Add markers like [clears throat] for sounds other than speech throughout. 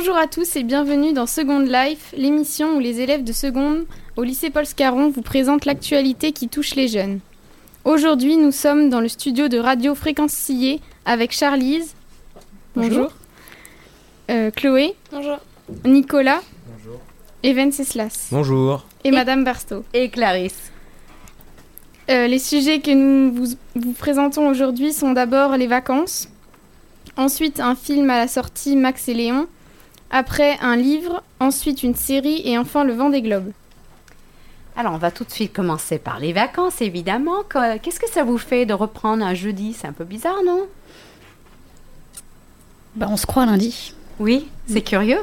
Bonjour à tous et bienvenue dans Second Life, l'émission où les élèves de seconde au lycée Paul Scarron vous présentent l'actualité qui touche les jeunes. Aujourd'hui, nous sommes dans le studio de Radio Fréquence Sillé avec Charlise. Bonjour. Euh, Chloé. Bonjour. Nicolas. Bonjour. Et Venceslas. Bonjour. Et, Madame Bersto. Et Clarisse. Euh, les sujets que nous vous, vous présentons aujourd'hui sont d'abord les vacances, ensuite un film à la sortie Max et Léon, après un livre, ensuite une série et enfin le vent des globes. Alors, on va tout de suite commencer par les vacances, évidemment. Que- Qu'est-ce que ça vous fait de reprendre un jeudi? C'est un peu bizarre, non? Bah, on se croit lundi. Oui, c'est curieux.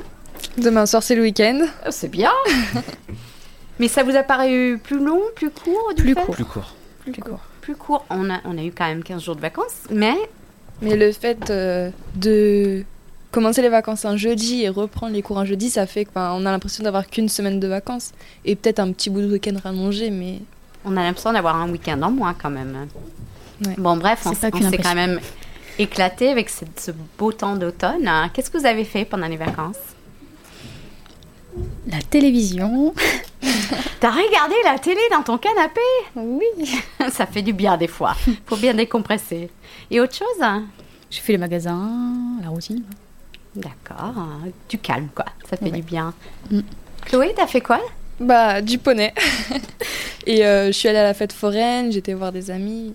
Demain soir, c'est le week-end. Oh, c'est bien. [laughs] Mais ça vous a paru plus long, plus court du Plus fait? court. Plus court. Plus court. Plus court. On a, on a eu quand même 15 jours de vacances, mais Mais le fait euh, de commencer les vacances un jeudi et reprendre les cours un jeudi, ça fait qu'on a l'impression d'avoir qu'une semaine de vacances. Et peut-être un petit bout de week-end rallongé, mais on a l'impression d'avoir un week-end en moins quand même. Ouais. Bon, bref, on, on s'est quand même éclaté avec ce, ce beau temps d'automne. Qu'est-ce que vous avez fait pendant les vacances? La télévision. [laughs] T'as regardé la télé dans ton canapé? Oui. [laughs] Ça fait du bien des fois. Faut bien décompresser. Et autre chose? J'ai fait les magasins, la routine. D'accord. Du calme, quoi. Ça fait Ouais. du bien. Mm. Chloé, t'as fait quoi? Bah du poney. [laughs] et euh, je suis allée à la fête foraine, j'étais voir des amis.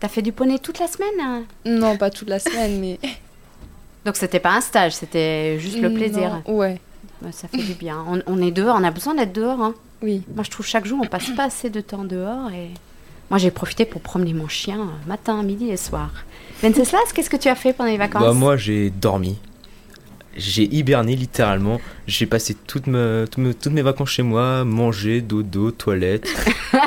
T'as fait du poney toute la semaine hein? Non, pas toute la semaine, mais [laughs] Donc c'était pas un stage, c'était juste le plaisir. Non, Ouais, Bah, Ça fait du bien. On, on est dehors, on a besoin d'être dehors. hein. oui. Moi, je trouve chaque jour, on passe pas assez de temps dehors. Et moi, j'ai profité pour promener mon chien euh, matin, midi et soir. Venceslas, qu'est-ce que tu as fait pendant les vacances? Bah, moi, j'ai dormi. J'ai hiberné littéralement. J'ai passé toutes, me- toutes me- toutes mes vacances chez moi, manger, dodo, toilette. [laughs]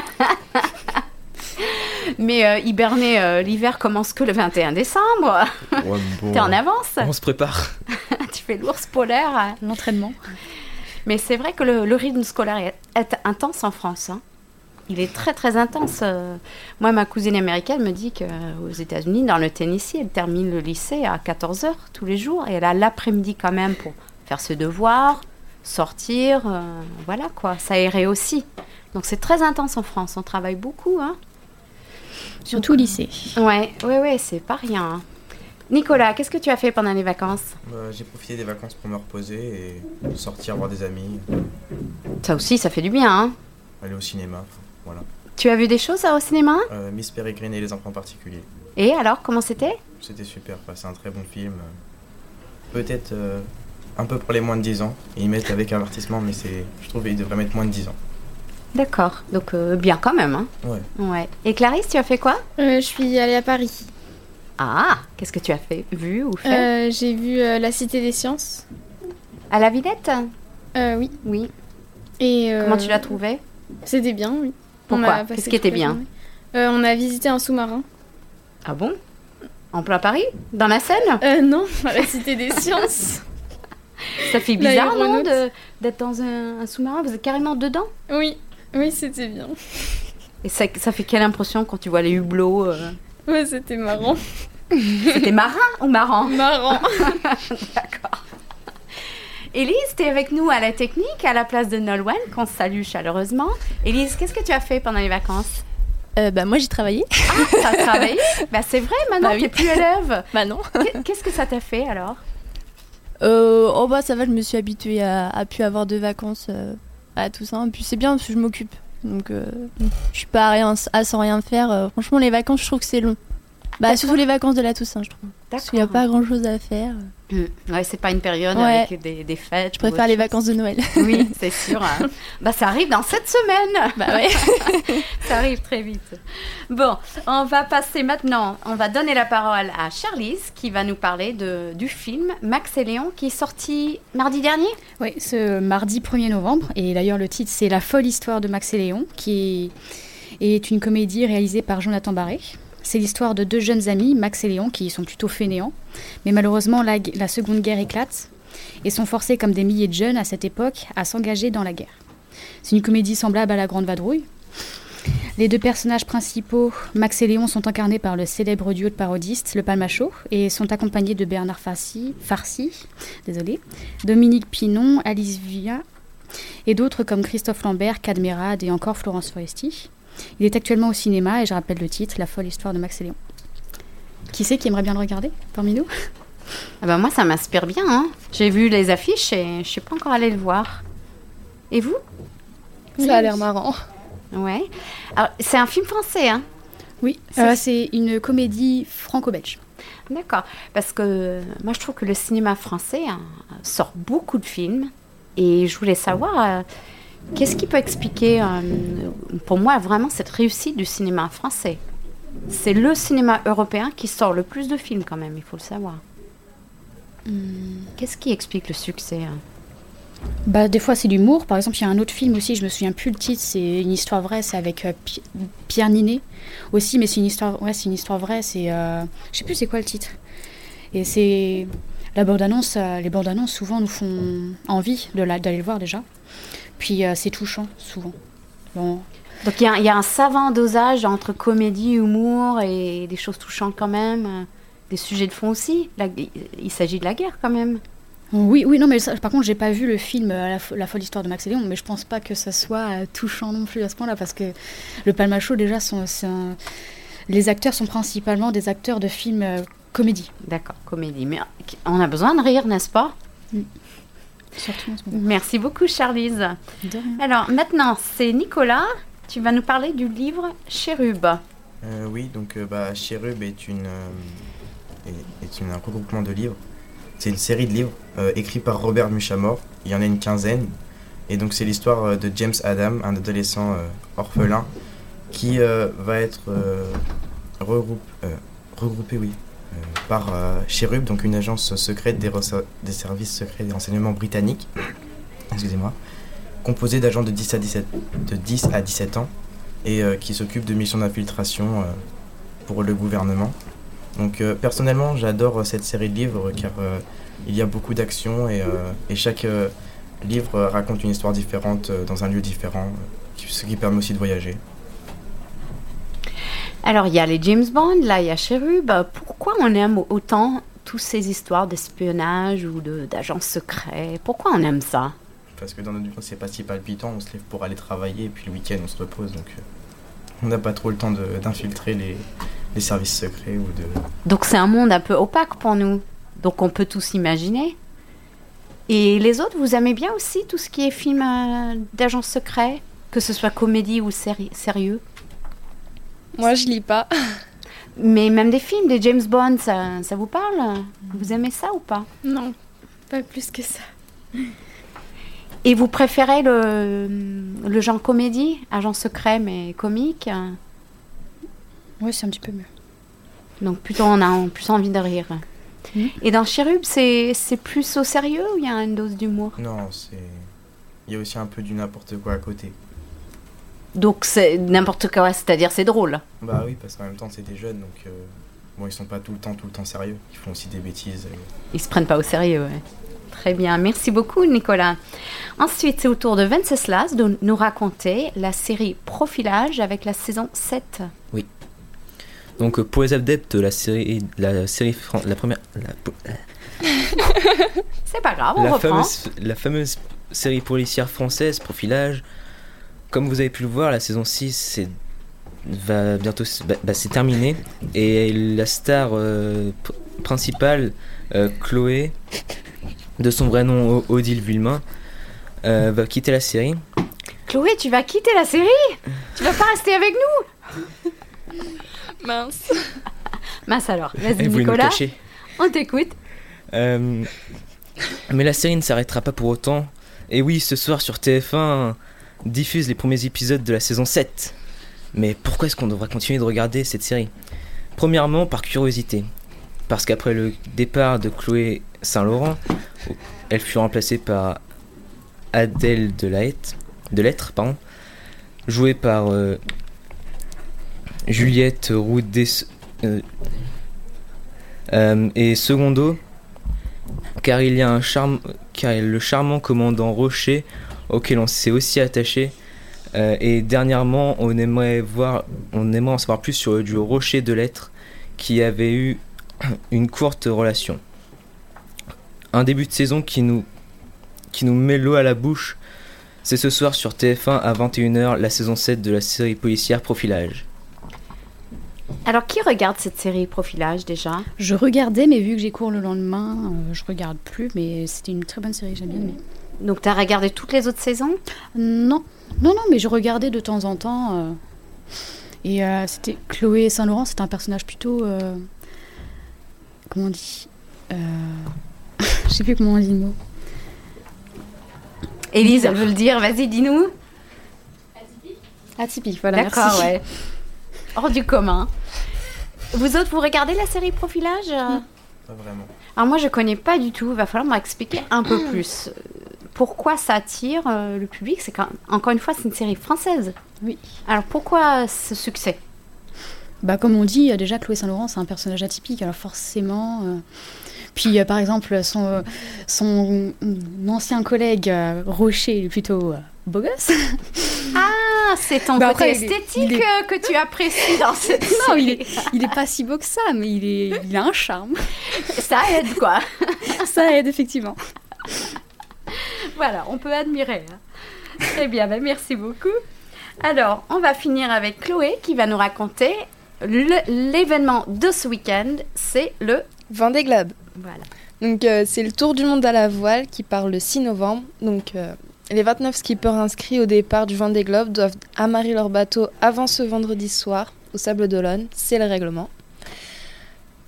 Mais euh, hiberner, euh, l'hiver commence que le 21 décembre. Ouais, bon, [laughs] T'es en avance? On se prépare. [laughs] tu fais l'ours polaire. L'entraînement. Mais c'est vrai que le, le rythme scolaire est, est intense en France. hein. Il est très très intense. Euh, Moi, ma cousine américaine me dit qu'aux États-Unis, dans le Tennessee, elle termine le lycée à 14h tous les jours et elle a l'après-midi quand même pour faire ses devoirs, sortir. euh, voilà quoi, s'aérer aussi. Donc c'est très intense en France. On travaille beaucoup. Hein. Surtout au lycée. Ouais, ouais, ouais, c'est pas rien. hein. Nicolas, qu'est-ce que tu as fait pendant les vacances? Bah, j'ai profité des vacances pour me reposer et sortir voir des amis, Ça aussi, ça fait du bien. hein. aller au cinéma. Voilà. Tu as vu des choses euh, au cinéma? Euh, Miss Peregrine et les enfants particuliers. Et alors, comment c'était? C'était super, c'est un très bon film. Peut-être euh, un peu pour les moins de 10 ans. Ils mettent avec avertissement, mais c'est, je trouve qu'ils devraient mettre moins de 10 ans. D'accord, donc euh, bien quand même. Hein. Ouais. Ouais. Et Clarisse, tu as fait quoi? Euh, je suis allée à Paris. Ah, qu'est-ce que tu as fait Vu ou fait? Euh, J'ai vu euh, La Cité des Sciences. À la Villette Euh, oui. Oui. Et, euh, Comment tu l'as trouvé C'était bien, oui. Pourquoi Qu'est-ce qui était bien. Euh, On a visité un sous-marin. Ah bon? En plein Paris? Dans la Seine? Euh, non, [laughs] à la Cité des Sciences. Ça fait bizarre, non D'être dans un, un sous-marin? Vous êtes carrément dedans? Oui, oui, c'était bien. Et ça, ça fait quelle impression quand tu vois les hublots euh? Ouais, c'était marrant. C'était marin ou marrant? Marrant. [laughs] D'accord. Élise, tu es avec nous à la technique, à la place de Nolwenn, qu'on salue chaleureusement. Élise, qu'est-ce que tu as fait pendant les vacances? Euh, bah moi j'ai travaillé. Ah, t'as travaillé? [laughs] Bah c'est vrai, maintenant Bah oui. t'es plus élève. [laughs] Bah non. Qu'est- Qu'est-ce que ça t'a fait alors? Euh, oh bah ça va, je me suis habituée à, à plus avoir de vacances euh, à tout ça. Puis c'est bien parce que je m'occupe. Donc euh, je suis pas à, rien, à sans rien faire. Franchement les vacances je trouve que c'est long. Bah surtout les vacances de la Toussaint je trouve. Parce qu'il n'y a pas grand chose à faire. Hum, Ouais, c'est pas une période Ouais. avec des, des fêtes. Je préfère les vacances de Noël. [laughs] Oui, c'est sûr. hein. [laughs] bah ça arrive dans cette semaine. bah ouais. [laughs] Ça arrive très vite. Bon, on va passer maintenant, on va donner la parole à Charlize qui va nous parler de, du film Max et Léon qui est sorti mardi dernier. Oui, ce mardi 1er novembre. Et d'ailleurs, le titre, c'est La folle histoire de Max et Léon, qui est, est une comédie réalisée par Jonathan Barré. C'est l'histoire de deux jeunes amis, Max et Léon, qui sont plutôt fainéants. Mais malheureusement, la, Seconde Guerre éclate et sont forcés, comme des milliers de jeunes à cette époque, à s'engager dans la guerre. C'est une comédie semblable à La Grande Vadrouille. Les deux personnages principaux, Max et Léon, sont incarnés par le célèbre duo de parodistes, le Palmacho, et sont accompagnés de Bernard Farcy, désolé, Dominique Pinon, Alice Via, et d'autres comme Christophe Lambert, Cadmerade et encore Florence Foresti. Il est actuellement au cinéma et je rappelle le titre, La folle histoire de Max et Léon. Qui c'est qui aimerait bien le regarder parmi nous? Ah bah moi, ça m'inspire bien. hein. J'ai vu les affiches et je suis pas encore allée le voir. Et vous? Ça a l'air marrant. Ouais. Alors, c'est un film français, hein? Oui, C'est- euh, c'est une comédie franco-belge. D'accord. Parce que moi, je trouve que le cinéma français hein, sort beaucoup de films. Et je voulais savoir, euh, qu'est-ce qui peut expliquer, euh, pour moi, vraiment cette réussite du cinéma français? C'est le cinéma européen qui sort le plus de films, quand même, il faut le savoir. Qu'est-ce qui explique le succès hein? Bah, des fois, c'est l'humour. Par exemple, il y a un autre film aussi, je me souviens plus le titre, c'est une histoire vraie, c'est avec euh, Pi- Pierre Ninet aussi, mais c'est une histoire, ouais, c'est une histoire vraie, c'est, euh, je sais plus c'est quoi le titre. Et c'est la bande-annonce, euh, les bandes-annonces souvent nous font envie d'aller le voir déjà. Puis euh, c'est touchant souvent. Bon, Donc il y, a- il y a un savant dosage entre comédie, humour et des choses touchantes quand même, euh, des sujets de fond aussi. La- il s'agit de la guerre quand même. Oui, oui, non, mais ça- par contre, j'ai pas vu le film euh, la, fo- La folle histoire de Max et Léon, mais je pense pas que ça soit euh, touchant non plus à ce point-là, parce que le Palmacho, déjà, sont, c'est un- les acteurs sont principalement des acteurs de films euh, comédie, D'accord, comédie. Mais on a besoin de rire, n'est-ce pas? Surtout en ce moment. Merci beaucoup, rien. Alors maintenant, c'est Nicolas. Tu vas nous parler du livre Chérub. Euh, oui, donc euh, bah, Cherub est, une, euh, est, est une- un regroupement de livres. C'est une série de livres euh, écrits par Robert Muchamore. Il y en a une quinzaine. Et donc c'est l'histoire euh, de James Adam, un adolescent euh, orphelin, qui euh, va être euh, regroupe- euh, regroupé oui, par euh, Cherub, donc une agence secrète des, services secrets des renseignements britanniques. Excusez-moi. Composée d'agents de 10 à 17, de 10 à 17 ans et euh, qui s'occupe de missions d'infiltration euh, pour le gouvernement. Donc euh, personnellement, j'adore euh, cette série de livres car euh, il y a beaucoup d'action et, euh, chaque euh, livre euh, raconte une histoire différente euh, dans un lieu différent, euh, ce qui permet aussi de voyager. Alors il y a les James Bond, là il y a Chérub. Pourquoi on aime autant toutes ces histoires d'espionnage ou de- d'agents secrets? Pourquoi on aime ça? Parce que dans notre vie, c'est pas si palpitant, on se lève pour aller travailler et puis le week-end on se repose. Donc euh, on n'a pas trop le temps d'infiltrer les, les services secrets ou de... Donc c'est un monde un peu opaque pour nous. Donc on peut tous imaginer. Et les autres, vous aimez bien aussi tout ce qui est film euh, d'agents secrets? Que ce soit comédie ou séri- sérieux? Moi, je lis pas. Mais même des films, des James Bond, ça, ça vous parle? Vous aimez ça ou pas? Non, pas plus que ça. Et vous préférez le, le genre comédie, agent secret mais comique? Ouais, c'est un petit peu mieux. Donc plutôt on a plus envie de rire. Mhm. Et dans Chérub, c'est c'est plus au sérieux ou il y a une dose d'humour? Non, c'est... Il y a aussi un peu du n'importe quoi à côté. Donc c'est n'importe quoi, c'est-à-dire c'est drôle. Bah oui, parce qu'en même temps c'est des jeunes, donc... euh, Bon, ils sont pas tout le temps, tout le temps sérieux. Ils font aussi des bêtises. euh. Ils se prennent pas au sérieux, ouais. Très bien, merci beaucoup Nicolas. Ensuite, c'est au tour de Venceslas de nous raconter la série Profilage avec la saison 7. Donc euh, pour les adeptes de la série, la série, la première, la, [laughs] C'est pas grave, on la reprend. fameuse, la fameuse série policière française, Profilage. Comme vous avez pu le voir, la saison 6 c'est, va bientôt, bah, bah, c'est terminé. Et la star euh, pr- principale, euh, Chloé, de son vrai nom Odile Villemain, euh, va quitter la série. Chloé, tu vas quitter la série? Tu vas pas rester avec nous? Mince. [laughs] Mince alors, vas-y Nicolas, on t'écoute. Euh, mais la série ne s'arrêtera pas pour autant. Et oui, ce soir sur TF1 diffuse les premiers épisodes de la saison 7. Mais pourquoi est-ce qu'on devrait continuer de regarder cette série? Premièrement, par curiosité. Parce qu'après le départ de Chloé Saint-Laurent, elle fut remplacée par Adèle Delahette, Delettre, pardon, jouée par euh, Juliette Roudet. euh, euh, et secondo, car il y a un car le charmant commandant Rocher, auquel on s'est aussi attaché, Euh, et dernièrement, on aimerait, voir, on aimerait en savoir plus sur le duo Rocher de Lettres qui avait eu [clears throat] une courte relation. Un début de saison qui nous, qui nous met l'eau à la bouche. C'est ce soir sur TF1 à 21h la saison 7 de la série policière Profilage. Alors, qui regarde cette série Profilage déjà? Je regardais, mais vu que j'ai cours le lendemain, euh, je regarde plus. Mais c'était une très bonne série, j'aime bien aimé. Donc, tu as regardé toutes les autres saisons? Non, non, non, mais je regardais de temps en temps. euh, et euh, c'était Chloé Saint-Laurent, c'était un personnage plutôt. euh, comment on dit euh, [laughs] Je sais plus comment on dit le mot. Élise, elle veut le dire, vas-y, dis-nous. Atypique, voilà. D'accord, ouais. Hors du commun. Vous autres, vous regardez la série Profilage? Pas vraiment. Alors moi, je connais pas du tout. Va falloir m'expliquer un peu [clears throat] plus. Pourquoi ça attire euh, le public C'est quand encore une fois, c'est une série française. Oui. Alors pourquoi ce succès? Bah, comme on dit, euh, déjà Chloé Saint-Laurent, c'est un personnage atypique, alors forcément. euh, Puis euh, par exemple, son, euh, son ancien collègue Rocher, plutôt beau gosse. [laughs] Ah, c'est ton Bah, côté après, il est- esthétique est- que tu apprécies dans [laughs] cette Non, série. il est, [laughs] il est pas si beau que ça, mais il, est, il a un charme. Ça aide, quoi. Ça aide, effectivement. Voilà, on peut admirer. hein. Très bien, ben, merci beaucoup. Alors, on va finir avec Chloé qui va nous raconter l'événement de ce week-end. C'est le... Vendée Globe. Voilà. Donc euh, c'est le Tour du monde à la voile qui part le 6 novembre. Donc euh, les 29 skippers inscrits au départ du Vendée Globe doivent amarrer leur bateau avant ce vendredi soir au Sable d'Olonne. C'est le règlement.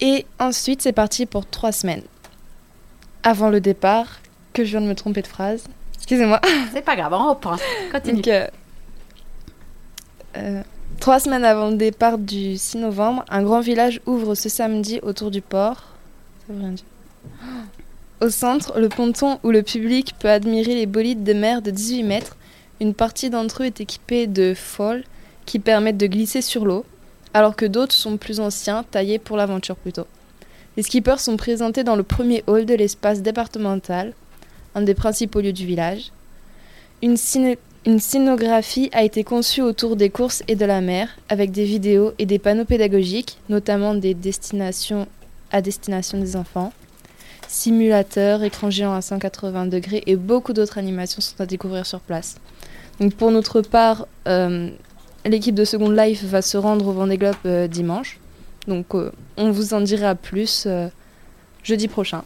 Et ensuite c'est parti pour trois semaines. Avant le départ, que je viens de me tromper de phrase. Excusez-moi. C'est pas grave, on reprend. Continue. Donc, euh, euh, trois semaines avant le départ du 6 novembre, un grand village ouvre ce samedi autour du port. Ça veut rien dire. Au centre, le ponton où le public peut admirer les bolides de mer de 18 mètres. Une partie d'entre eux est équipée de folles qui permettent de glisser sur l'eau, alors que d'autres sont plus anciens, taillés pour l'aventure plutôt. Les skippers sont présentés dans le premier hall de l'espace départemental, un des principaux lieux du village. Une, scénographie a été conçue autour des courses et de la mer, avec des vidéos et des panneaux pédagogiques, notamment des destinations à destination des enfants, simulateurs, écran géant à 180 degrés et beaucoup d'autres animations sont à découvrir sur place. Pour notre part, euh, l'équipe de Second Life va se rendre au Vendée Globe euh, dimanche. Donc euh, on vous en dira plus jeudi prochain.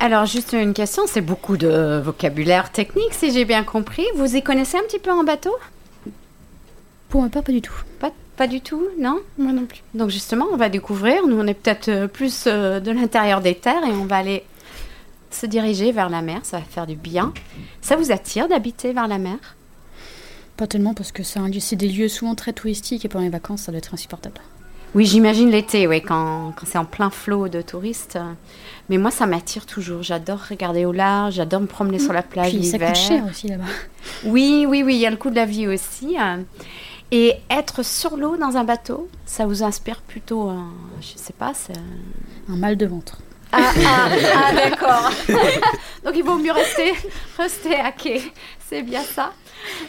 Alors, juste une question, c'est beaucoup de vocabulaire technique, si j'ai bien compris. Vous y connaissez un petit peu en bateau? Pour ma part, pas du tout. pas, pas du tout, non? Moi non plus. Donc justement, on va découvrir. Nous, on est peut-être euh, plus euh, de l'intérieur des terres et on va aller se diriger vers la mer. Ça va faire du bien. Ça vous attire d'habiter vers la mer? Pas tellement parce que c'est des lieux souvent très touristiques et pendant les vacances, ça doit être insupportable. Oui, j'imagine l'été, oui, quand, quand c'est en plein flot de touristes. Mais moi, ça m'attire toujours. J'adore regarder au large, j'adore me promener sur la plage Puis ça l'hiver. coûte cher aussi là-bas. Oui, oui, oui, il y a le coût de la vie aussi. euh. Et être sur l'eau dans un bateau, ça vous inspire plutôt, un- je sais pas, c'est... Un mal de ventre. Ah, ah, ah, d'accord. [laughs] Donc il vaut mieux rester, rester à quai. C'est bien ça.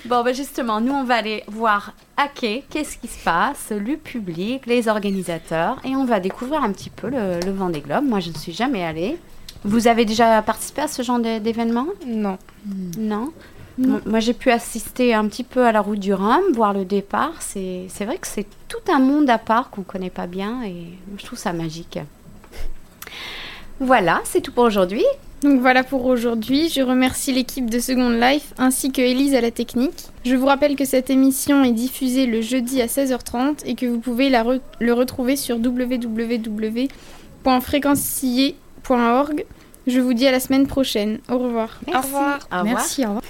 Bon, ben justement, nous, on va aller voir à quai qu'est-ce qui se passe, le public, les organisateurs, et on va découvrir un petit peu le, le Vendée Globe. Moi, je ne suis jamais allée. Vous avez déjà participé à ce genre d'é- d'événement? Non. Non? Mo- Moi, j'ai pu assister un petit peu à la route du Rhum, voir le départ. C'est c'est vrai que c'est tout un monde à part qu'on ne connaît pas bien, et je trouve ça magique. Voilà, c'est tout pour aujourd'hui. Donc voilà pour aujourd'hui. Je remercie l'équipe de Second Life ainsi que Elise à la technique. Je vous rappelle que cette émission est diffusée le jeudi à 16h30 et que vous pouvez la re- le retrouver sur www.fréquenciller.org. Je vous dis à la semaine prochaine. Au revoir. Merci. revoir. Au revoir. Merci, au revoir.